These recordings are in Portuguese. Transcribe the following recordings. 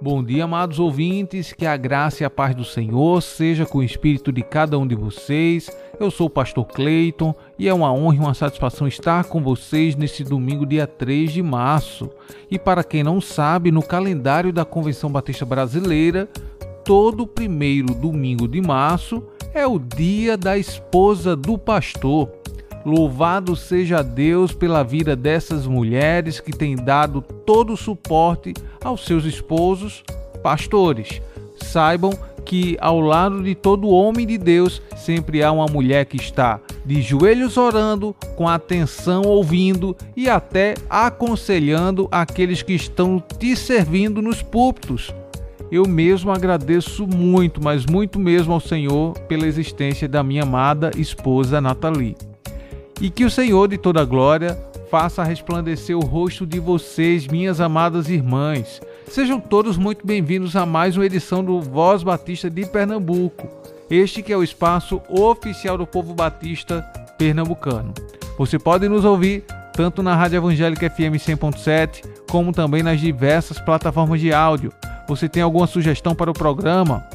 Bom dia, amados ouvintes, que a graça e a paz do Senhor seja com o espírito de cada um de vocês eu sou o pastor Cleiton e é uma honra e uma satisfação estar com vocês nesse domingo, dia 3 de março. E para quem não sabe, no calendário da Convenção Batista Brasileira, todo primeiro domingo de março é o dia da esposa do pastor. Louvado seja Deus pela vida dessas mulheres que têm dado todo o suporte aos seus esposos, pastores. Saibam que ao lado de todo homem de Deus sempre há uma mulher que está de joelhos orando, com atenção ouvindo e até aconselhando aqueles que estão te servindo nos púlpitos. Eu mesmo agradeço muito, mas muito mesmo ao Senhor pela existência da minha amada esposa Nathalie. E que o Senhor de toda glória faça resplandecer o rosto de vocês, minhas amadas irmãs. Sejam todos muito bem-vindos a mais uma edição do Voz Batista de Pernambuco. Este que é o espaço oficial do povo batista pernambucano. Você pode nos ouvir tanto na Rádio Evangélica FM 100.7, como também nas diversas plataformas de áudio. Você tem alguma sugestão para o programa?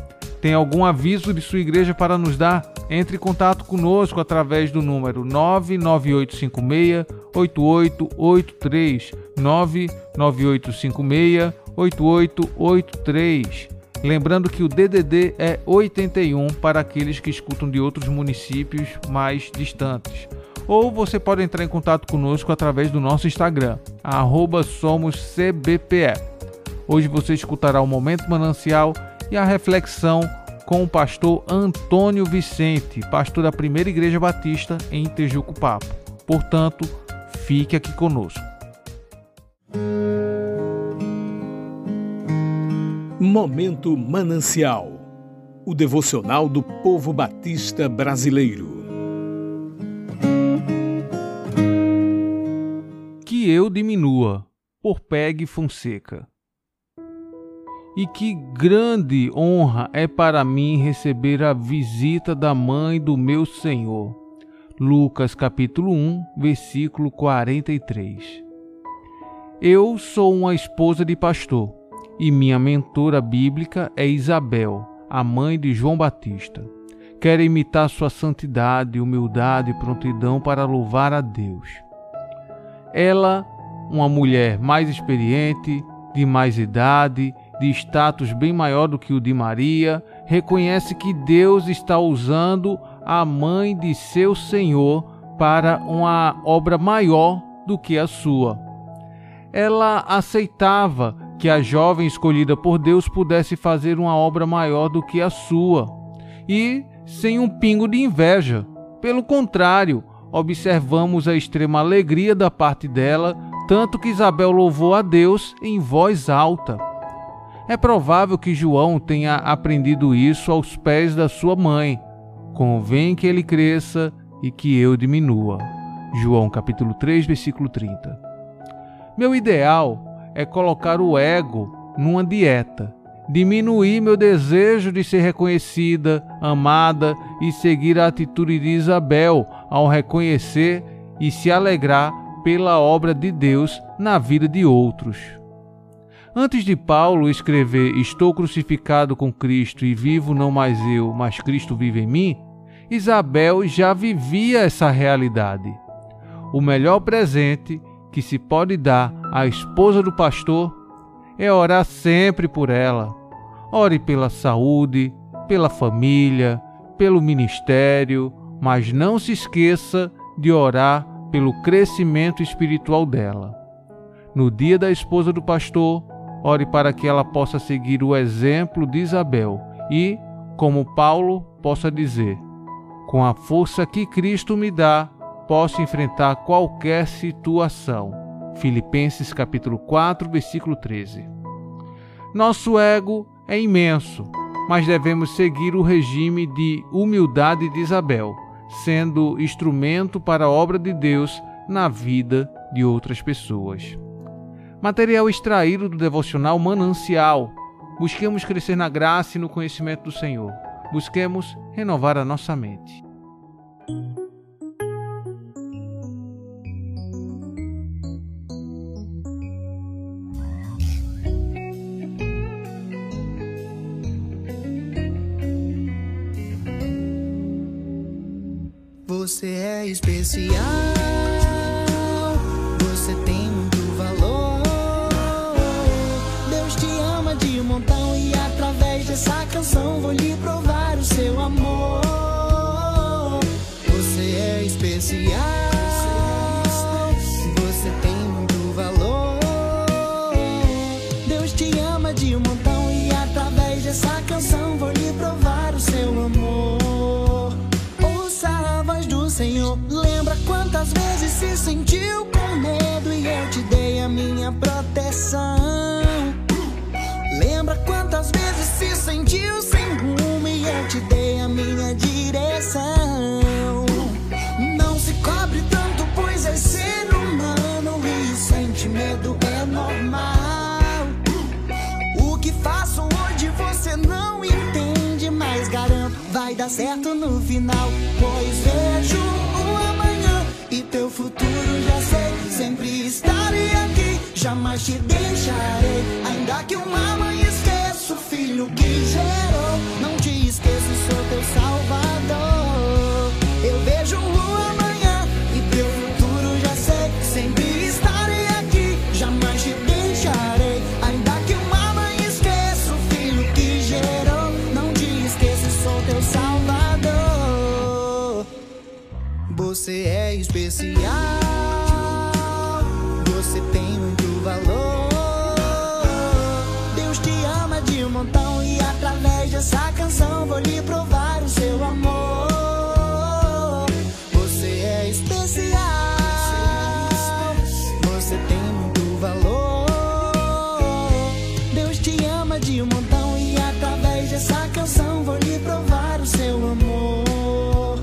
Tem algum aviso de sua igreja para nos dar? Entre em contato conosco através do número 99856 8883 99856 8883. Lembrando que o DDD é 81 para aqueles que escutam de outros municípios mais distantes. Ou você pode entrar em contato conosco através do nosso Instagram, @somoscbpe. Hoje você escutará o Momento Manancial e a reflexão com o pastor Antônio Vicente, pastor da Primeira Igreja Batista em Tejuco Papo. Portanto, fique aqui conosco. Momento Manancial o devocional do povo batista brasileiro. Que eu diminua, por Peg Fonseca. E que grande honra é para mim receber a visita da mãe do meu Senhor. Lucas capítulo 1, versículo 43. Eu sou uma esposa de pastor e minha mentora bíblica é Isabel, a mãe de João Batista. Quero imitar sua santidade, humildade e prontidão para louvar a Deus. Ela, uma mulher mais experiente, de mais idade de status bem maior do que o de Maria, reconhece que Deus está usando a mãe de seu Senhor para uma obra maior do que a sua. Ela aceitava que a jovem escolhida por Deus pudesse fazer uma obra maior do que a sua, e sem um pingo de inveja. Pelo contrário, observamos a extrema alegria da parte dela, tanto que Isabel louvou a Deus em voz alta. É provável que João tenha aprendido isso aos pés da sua mãe. Convém que ele cresça e que eu diminua. João capítulo 3, versículo 30. Meu ideal é colocar o ego numa dieta, diminuir meu desejo de ser reconhecida, amada e seguir a atitude de Isabel ao reconhecer e se alegrar pela obra de Deus na vida de outros. Antes de Paulo escrever Estou crucificado com Cristo e vivo não mais eu, mas Cristo vive em mim, Isabel já vivia essa realidade. O melhor presente que se pode dar à esposa do pastor é orar sempre por ela. Ore pela saúde, pela família, pelo ministério, mas não se esqueça de orar pelo crescimento espiritual dela. No dia da esposa do pastor, Ore para que ela possa seguir o exemplo de Isabel e, como Paulo, possa dizer: Com a força que Cristo me dá, posso enfrentar qualquer situação. Filipenses capítulo 4, versículo 13. Nosso ego é imenso, mas devemos seguir o regime de humildade de Isabel, sendo instrumento para a obra de Deus na vida de outras pessoas. Material extraído do devocional Manancial. Busquemos crescer na graça e no conhecimento do Senhor. Busquemos renovar a nossa mente. Você é especial. Vou lhe provar o seu amor. Você é especial. Você tem muito valor. Deus te ama de um montão e através dessa canção vou lhe provar o seu amor. Ouça a voz do Senhor. Lembra quantas vezes se sentiu com medo e eu te dei a minha proteção. Lembra quantas vezes se sentiu te dei a minha direção. Não se cobre tanto, pois é ser humano e sente medo é normal. O que faço hoje você não entende, mas garanto vai dar certo no final. Pois vejo o amanhã e teu futuro já sei. Sempre estarei aqui, jamais te deixarei. Ainda que uma mãe esqueça o filho que gerou, não esqueço, sou teu salvador. Eu vejo o amanhã e teu futuro já sei. Sempre estarei aqui, jamais te deixarei. Ainda que uma mãe esqueça o filho que gerou, não te esqueça, sou teu salvador. Você é especial. Dessa canção vou lhe provar o seu amor. Você é especial. Você tem muito valor. Deus te ama de um montão e através dessa canção vou lhe provar o seu amor.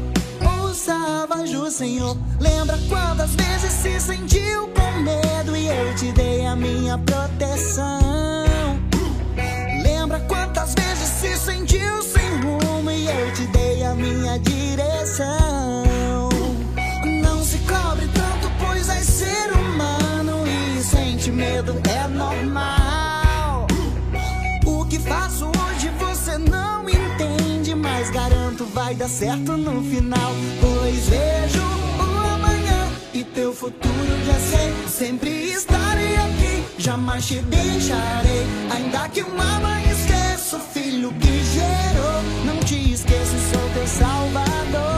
Ouça do Senhor. Lembra quantas vezes se sentiu com medo e eu te dei a minha proteção. Sentiu sem rumo e eu te dei a minha direção. Não se cobre tanto, pois é ser humano e sente medo é normal. O que faço hoje você não entende, mas garanto vai dar certo no final. Pois vejo o amanhã e teu futuro já sei. Sempre estarei aqui, jamais te deixarei. Ainda que uma mãe esqueça o filho que gerou, não te esqueço, sou teu salvador.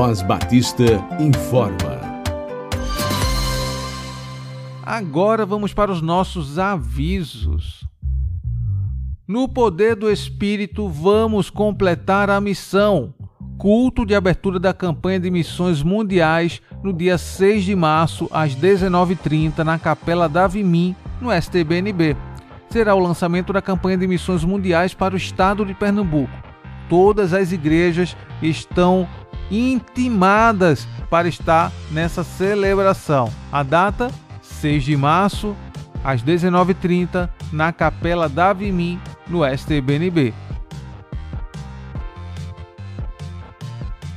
Voz Batista informa. Agora vamos para os nossos avisos. No poder do Espírito, vamos completar a missão. Culto de abertura da campanha de missões mundiais no dia 6 de março, às 19h30, na Capela da Vimim, no STBNB. Será o lançamento da campanha de missões mundiais para o estado de Pernambuco. Todas as igrejas estão intimadas para estar nessa celebração. A data 6 de março, às 19h30, na Capela da Vimim, no STBNB.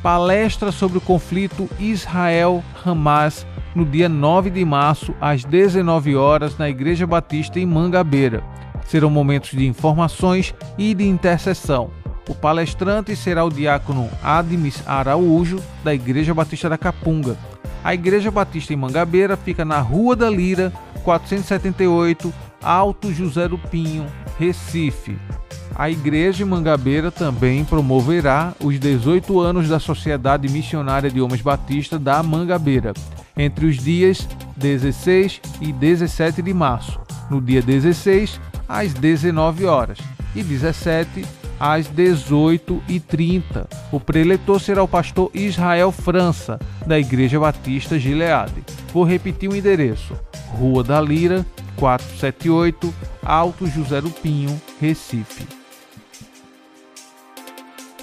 Palestra sobre o conflito Israel-Hamas no dia 9 de março, às 19 horas, na Igreja Batista em Mangabeira. Serão momentos de informações e de intercessão. O palestrante será o diácono Admis Araújo, da Igreja Batista da Capunga. A Igreja Batista em Mangabeira fica na Rua da Lira, 478, Alto José do Pinho, Recife. A Igreja em Mangabeira também promoverá os 18 anos da Sociedade Missionária de Homens Batista da Mangabeira, entre os dias 16 e 17 de março. No dia 16, às 19 horas, e 17 às 18h30. O preletor será o pastor Israel França, da Igreja Batista Gileade. Vou repetir o endereço: Rua da Lira, 478, Alto José do Pinho, Recife.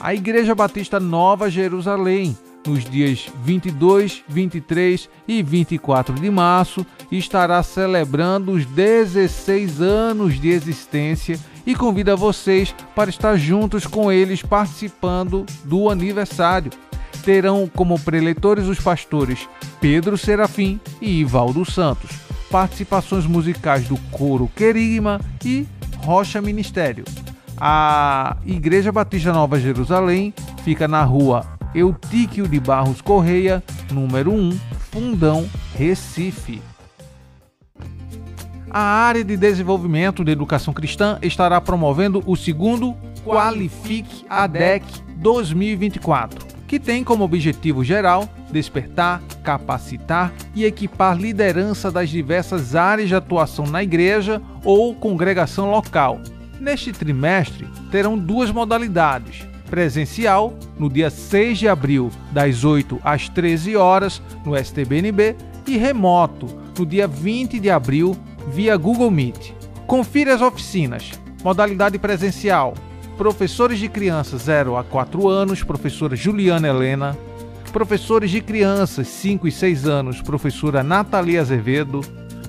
A Igreja Batista Nova Jerusalém, nos dias 22, 23 e 24 de março, estará celebrando os 16 anos de existência e convida vocês para estar juntos com eles participando do aniversário. Terão como preletores os pastores Pedro Serafim e Ivaldo Santos, participações musicais do Coro Querigma e Rocha Ministério. A Igreja Batista Nova Jerusalém fica na rua Eutíquio de Barros Correia, número 1, Fundão, Recife. A área de desenvolvimento de educação cristã estará promovendo o segundo Qualifique ADEC 2024, que tem como objetivo geral despertar, capacitar e equipar liderança das diversas áreas de atuação na igreja ou congregação local. Neste trimestre, terão duas modalidades: presencial, no dia 6 de abril, das 8 às 13 horas, no STBNB, e remoto, no dia 20 de abril, via Google Meet. Confira as oficinas. Modalidade presencial. Professores de crianças 0 a 4 anos, professora Juliana Helena. Professores de crianças 5 e 6 anos, professora Natalia Azevedo.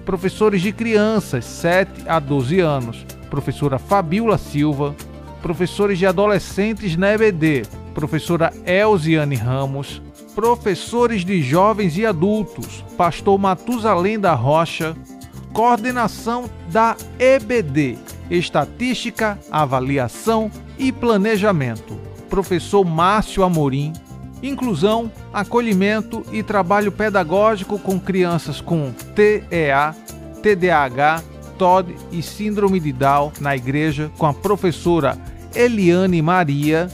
Professores de crianças 7 a 12 anos, professora Fabiola Silva. Professores de adolescentes na EBD, professora Elziane Ramos. Professores de jovens e adultos, pastor Matusalém da Rocha, coordenação da EBD, Estatística, Avaliação e Planejamento, professor Márcio Amorim, inclusão, acolhimento e trabalho pedagógico com crianças com TEA, TDAH, TOD e Síndrome de Down na igreja com a professora Eliane Maria,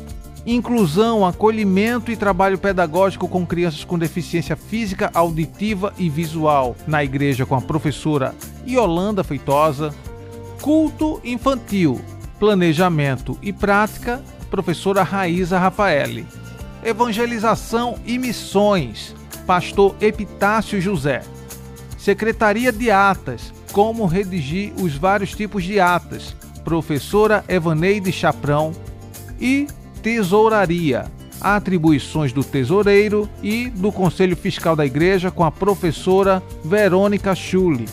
inclusão, acolhimento e trabalho pedagógico com crianças com deficiência física, auditiva e visual. Na igreja com a professora Yolanda Feitosa, culto infantil, planejamento e prática, professora Raíza Rafaeli, evangelização e missões, pastor Epitácio José, secretaria de atas, como redigir os vários tipos de atas, professora Evaneide Chaprão e Tesouraria, atribuições do tesoureiro e do Conselho Fiscal da Igreja com a professora Verônica Schulli.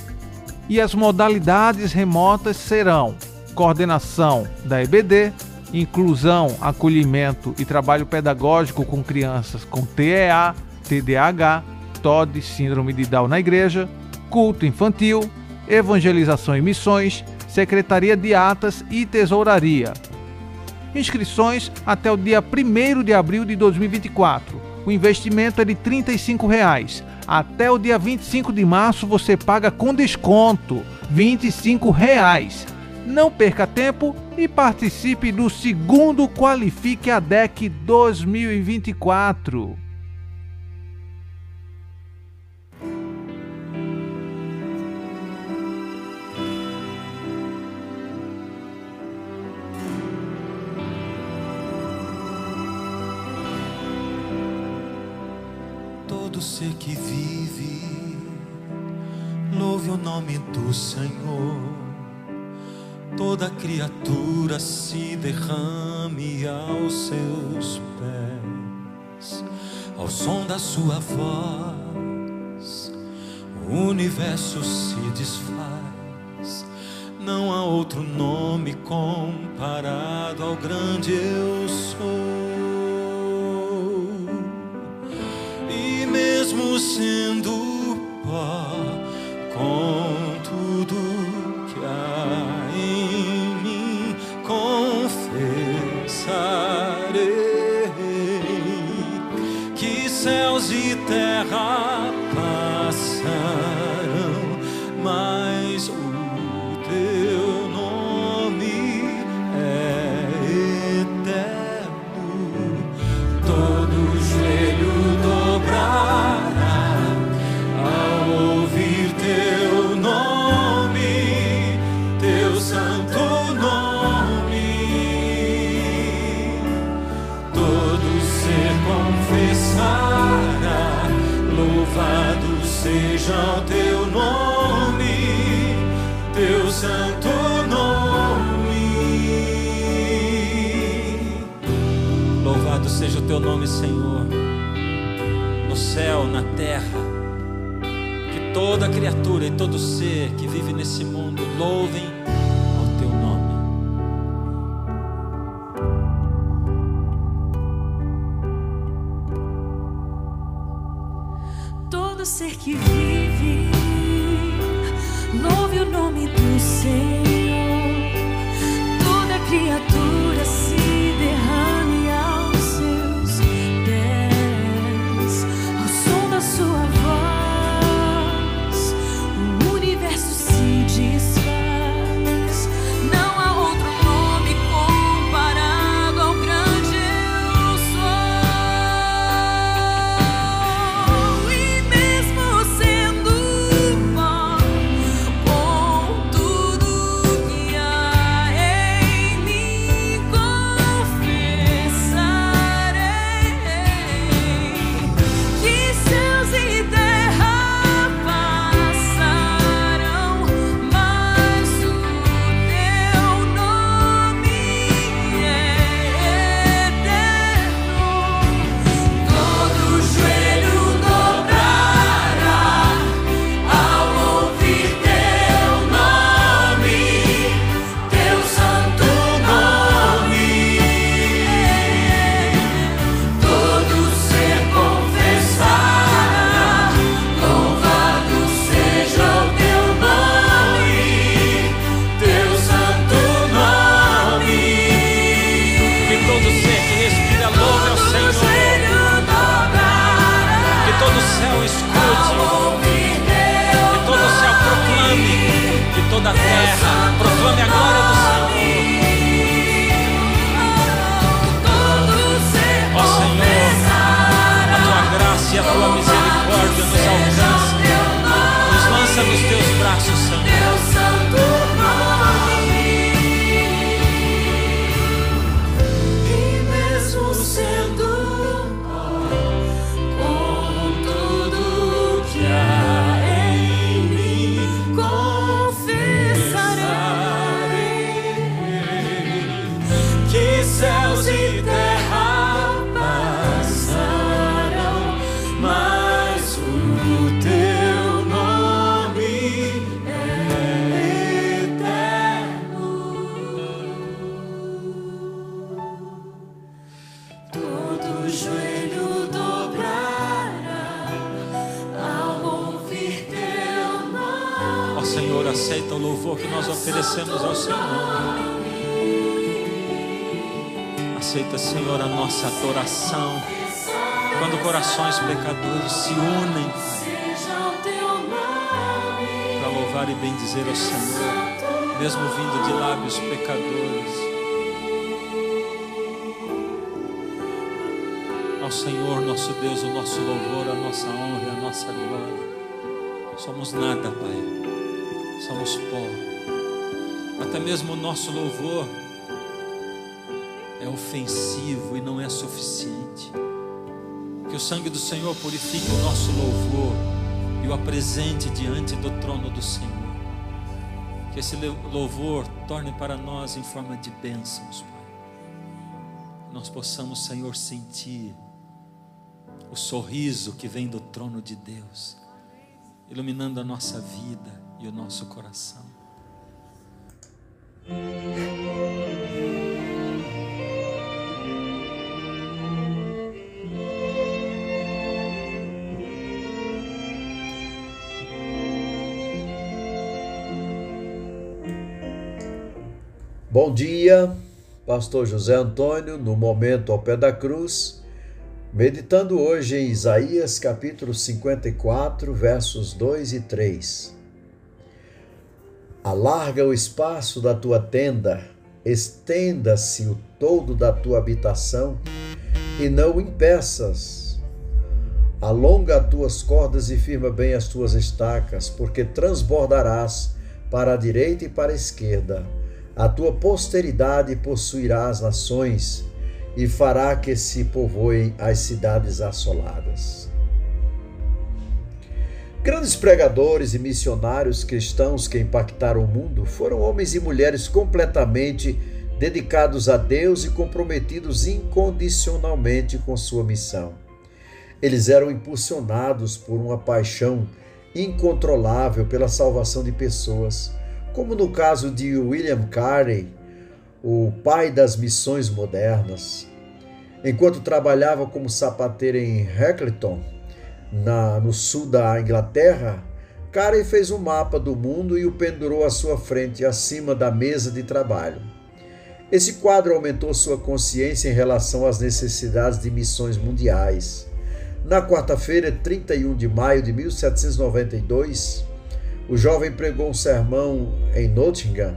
E as modalidades remotas serão coordenação da EBD, inclusão, acolhimento e trabalho pedagógico com crianças com TEA, TDAH, TOD, síndrome de Down na igreja, culto infantil, evangelização e missões, secretaria de atas e tesouraria, Inscrições até o dia 1 de abril de 2024. O investimento é de 35 reais. Até o dia 25 de março você paga com desconto 25 reais. Não perca tempo e participe do segundo Qualifique a DEC 2024. todo ser que vive, louve o nome do Senhor. Toda criatura se derrame aos seus pés, ao som da sua voz, o universo se desfaz. Não há outro nome comparado ao grande eu sou. sendo todo ser que vive, louve o nome do Senhor. Toda criatura se derrama. nos teus braços, Santo. Deus Santo. agradecemos ao Senhor. Aceita, Senhor, a nossa adoração. Quando corações pecadores se unem para louvar e bendizer ao Senhor, mesmo vindo de lábios pecadores. Ao Senhor, nosso Deus, o nosso louvor, a nossa honra, a nossa glória. Somos nada, Pai. Somos pó até mesmo o nosso louvor é ofensivo e não é suficiente. Que o sangue do Senhor purifique o nosso louvor e o apresente diante do trono do Senhor. Que esse louvor torne para nós em forma de bênçãos, Pai. Que nós possamos, Senhor, sentir o sorriso que vem do trono de Deus, iluminando a nossa vida e o nosso coração. Bom dia, Pastor José Antônio, no momento ao pé da cruz, meditando hoje em Isaías capítulo 54, versos 2 e 3. Alarga o espaço da tua tenda, estenda-se o todo da tua habitação e não impeças. Alonga as tuas cordas e firma bem as tuas estacas, porque transbordarás para a direita e para a esquerda a tua posteridade possuirá as nações e fará que se povoem as cidades assoladas. Grandes pregadores e missionários cristãos que impactaram o mundo foram homens e mulheres completamente dedicados a Deus e comprometidos incondicionalmente com sua missão. Eles eram impulsionados por uma paixão incontrolável pela salvação de pessoas como no caso de William Carey, o pai das missões modernas. Enquanto trabalhava como sapateiro em Hackleton, na, no sul da Inglaterra, Carey fez um mapa do mundo e o pendurou à sua frente, acima da mesa de trabalho. Esse quadro aumentou sua consciência em relação às necessidades de missões mundiais. Na quarta-feira, 31 de maio de 1792, o jovem pregou um sermão em Nottingham,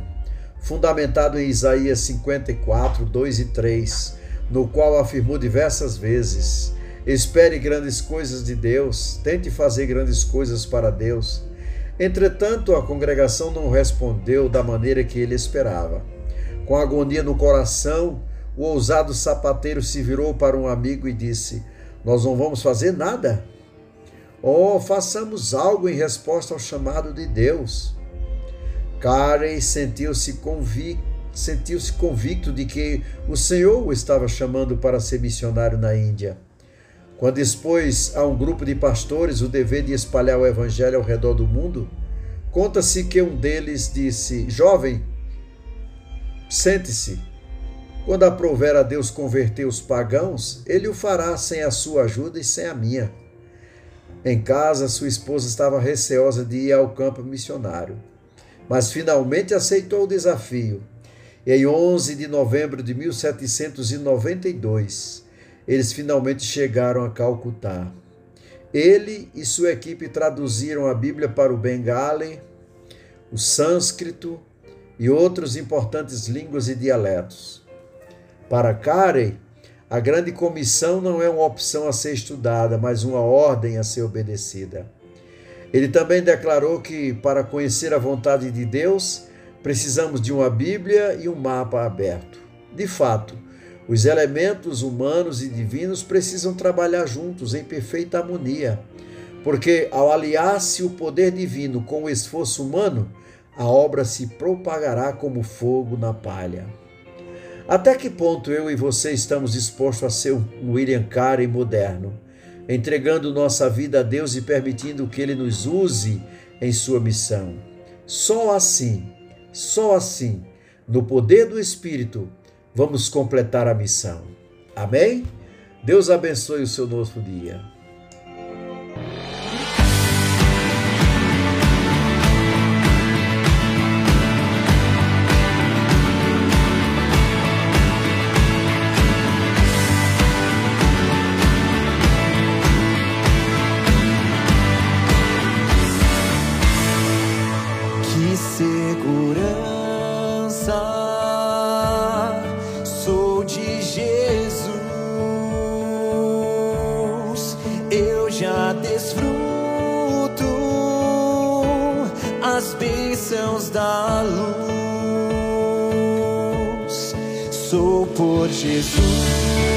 fundamentado em Isaías 54, 2 e 3, no qual afirmou diversas vezes: Espere grandes coisas de Deus, tente fazer grandes coisas para Deus. Entretanto, a congregação não respondeu da maneira que ele esperava. Com agonia no coração, o ousado sapateiro se virou para um amigo e disse: Nós não vamos fazer nada. Oh, façamos algo em resposta ao chamado de Deus. Carey sentiu-se convicto, sentiu convicto de que o Senhor o estava chamando para ser missionário na Índia. Quando expôs a um grupo de pastores o dever de espalhar o evangelho ao redor do mundo, conta-se que um deles disse: Jovem, sente-se. Quando aprouver a Deus converter os pagãos, ele o fará sem a sua ajuda e sem a minha. Em casa, sua esposa estava receosa de ir ao campo missionário, mas finalmente aceitou o desafio. Em 11 de novembro de 1792, eles finalmente chegaram a Calcutá. Ele e sua equipe traduziram a Bíblia para o Bengali, o sânscrito e outros importantes línguas e dialetos. Para Carey, a grande comissão não é uma opção a ser estudada, mas uma ordem a ser obedecida. Ele também declarou que, para conhecer a vontade de Deus, precisamos de uma Bíblia e um mapa aberto. De fato, os elementos humanos e divinos precisam trabalhar juntos em perfeita harmonia, porque ao aliar-se o poder divino com o esforço humano, a obra se propagará como fogo na palha. Até que ponto eu e você estamos dispostos a ser um William Carey moderno, entregando nossa vida a Deus e permitindo que Ele nos use em sua missão? Só assim, só assim, no poder do Espírito, vamos completar a missão. Amém? Deus abençoe o seu novo dia. Sou por Jesus.